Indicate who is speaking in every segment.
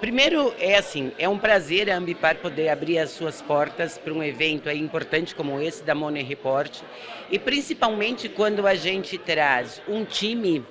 Speaker 1: Primeiro, é assim, é um prazer a Ambipar poder abrir as suas portas para um evento aí importante como esse da Money Report. E principalmente quando a gente traz um time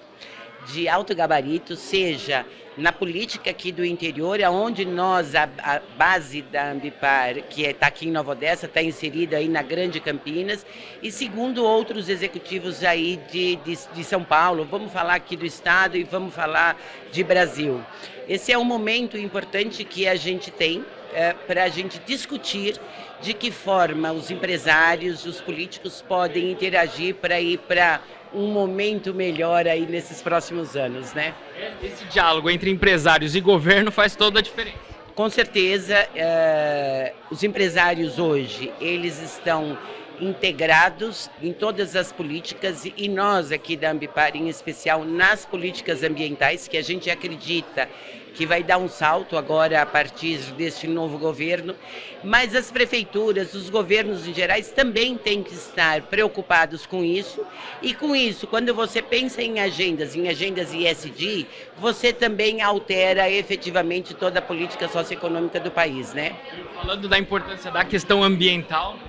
Speaker 1: de alto gabarito, seja na política aqui do interior, aonde nós, a, a base da Ambipar, que está é, aqui em Nova Odessa, está inserida aí na Grande Campinas, e segundo outros executivos aí de, de, de São Paulo, vamos falar aqui do Estado e vamos falar de Brasil. Esse é um momento importante que a gente tem é, para a gente discutir de que forma os empresários, os políticos podem interagir para ir para um momento melhor aí nesses próximos anos, né?
Speaker 2: Esse diálogo entre empresários e governo faz toda a diferença.
Speaker 1: Com certeza, é, os empresários hoje, eles estão integrados em todas as políticas e nós aqui da Ambipar, em especial nas políticas ambientais, que a gente acredita que vai dar um salto agora a partir deste novo governo, mas as prefeituras, os governos em gerais também têm que estar preocupados com isso. E com isso, quando você pensa em agendas, em agendas ISD, você também altera efetivamente toda a política socioeconômica do país, né?
Speaker 2: Falando da importância da questão ambiental,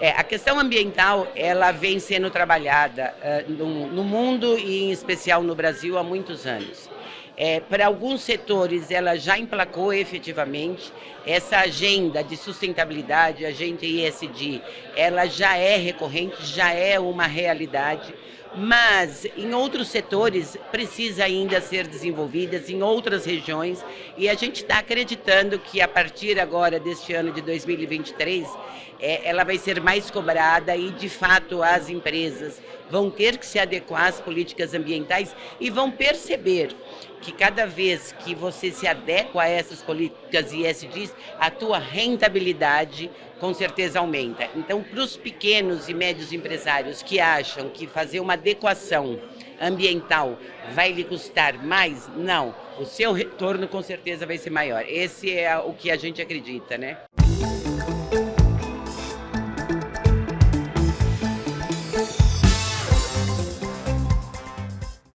Speaker 1: é, a questão ambiental ela vem sendo trabalhada no, no, mundo e em especial no Brasil há muitos anos. É, para alguns setores ela já emplacou efetivamente essa agenda de sustentabilidade, agenda ESG, ela já é recorrente, já é uma realidade mas em outros setores precisa ainda ser desenvolvidas em outras regiões e a gente está acreditando que a partir agora deste ano de 2023 é, ela vai ser mais cobrada e de fato as empresas vão ter que se adequar às políticas ambientais e vão perceber que cada vez que você se adequa a essas políticas ESGs, a tua rentabilidade com certeza aumenta. Então, para os pequenos e médios empresários que acham que fazer uma adequação ambiental vai lhe custar mais, não. O seu retorno com certeza vai ser maior. Esse é o que a gente acredita, né?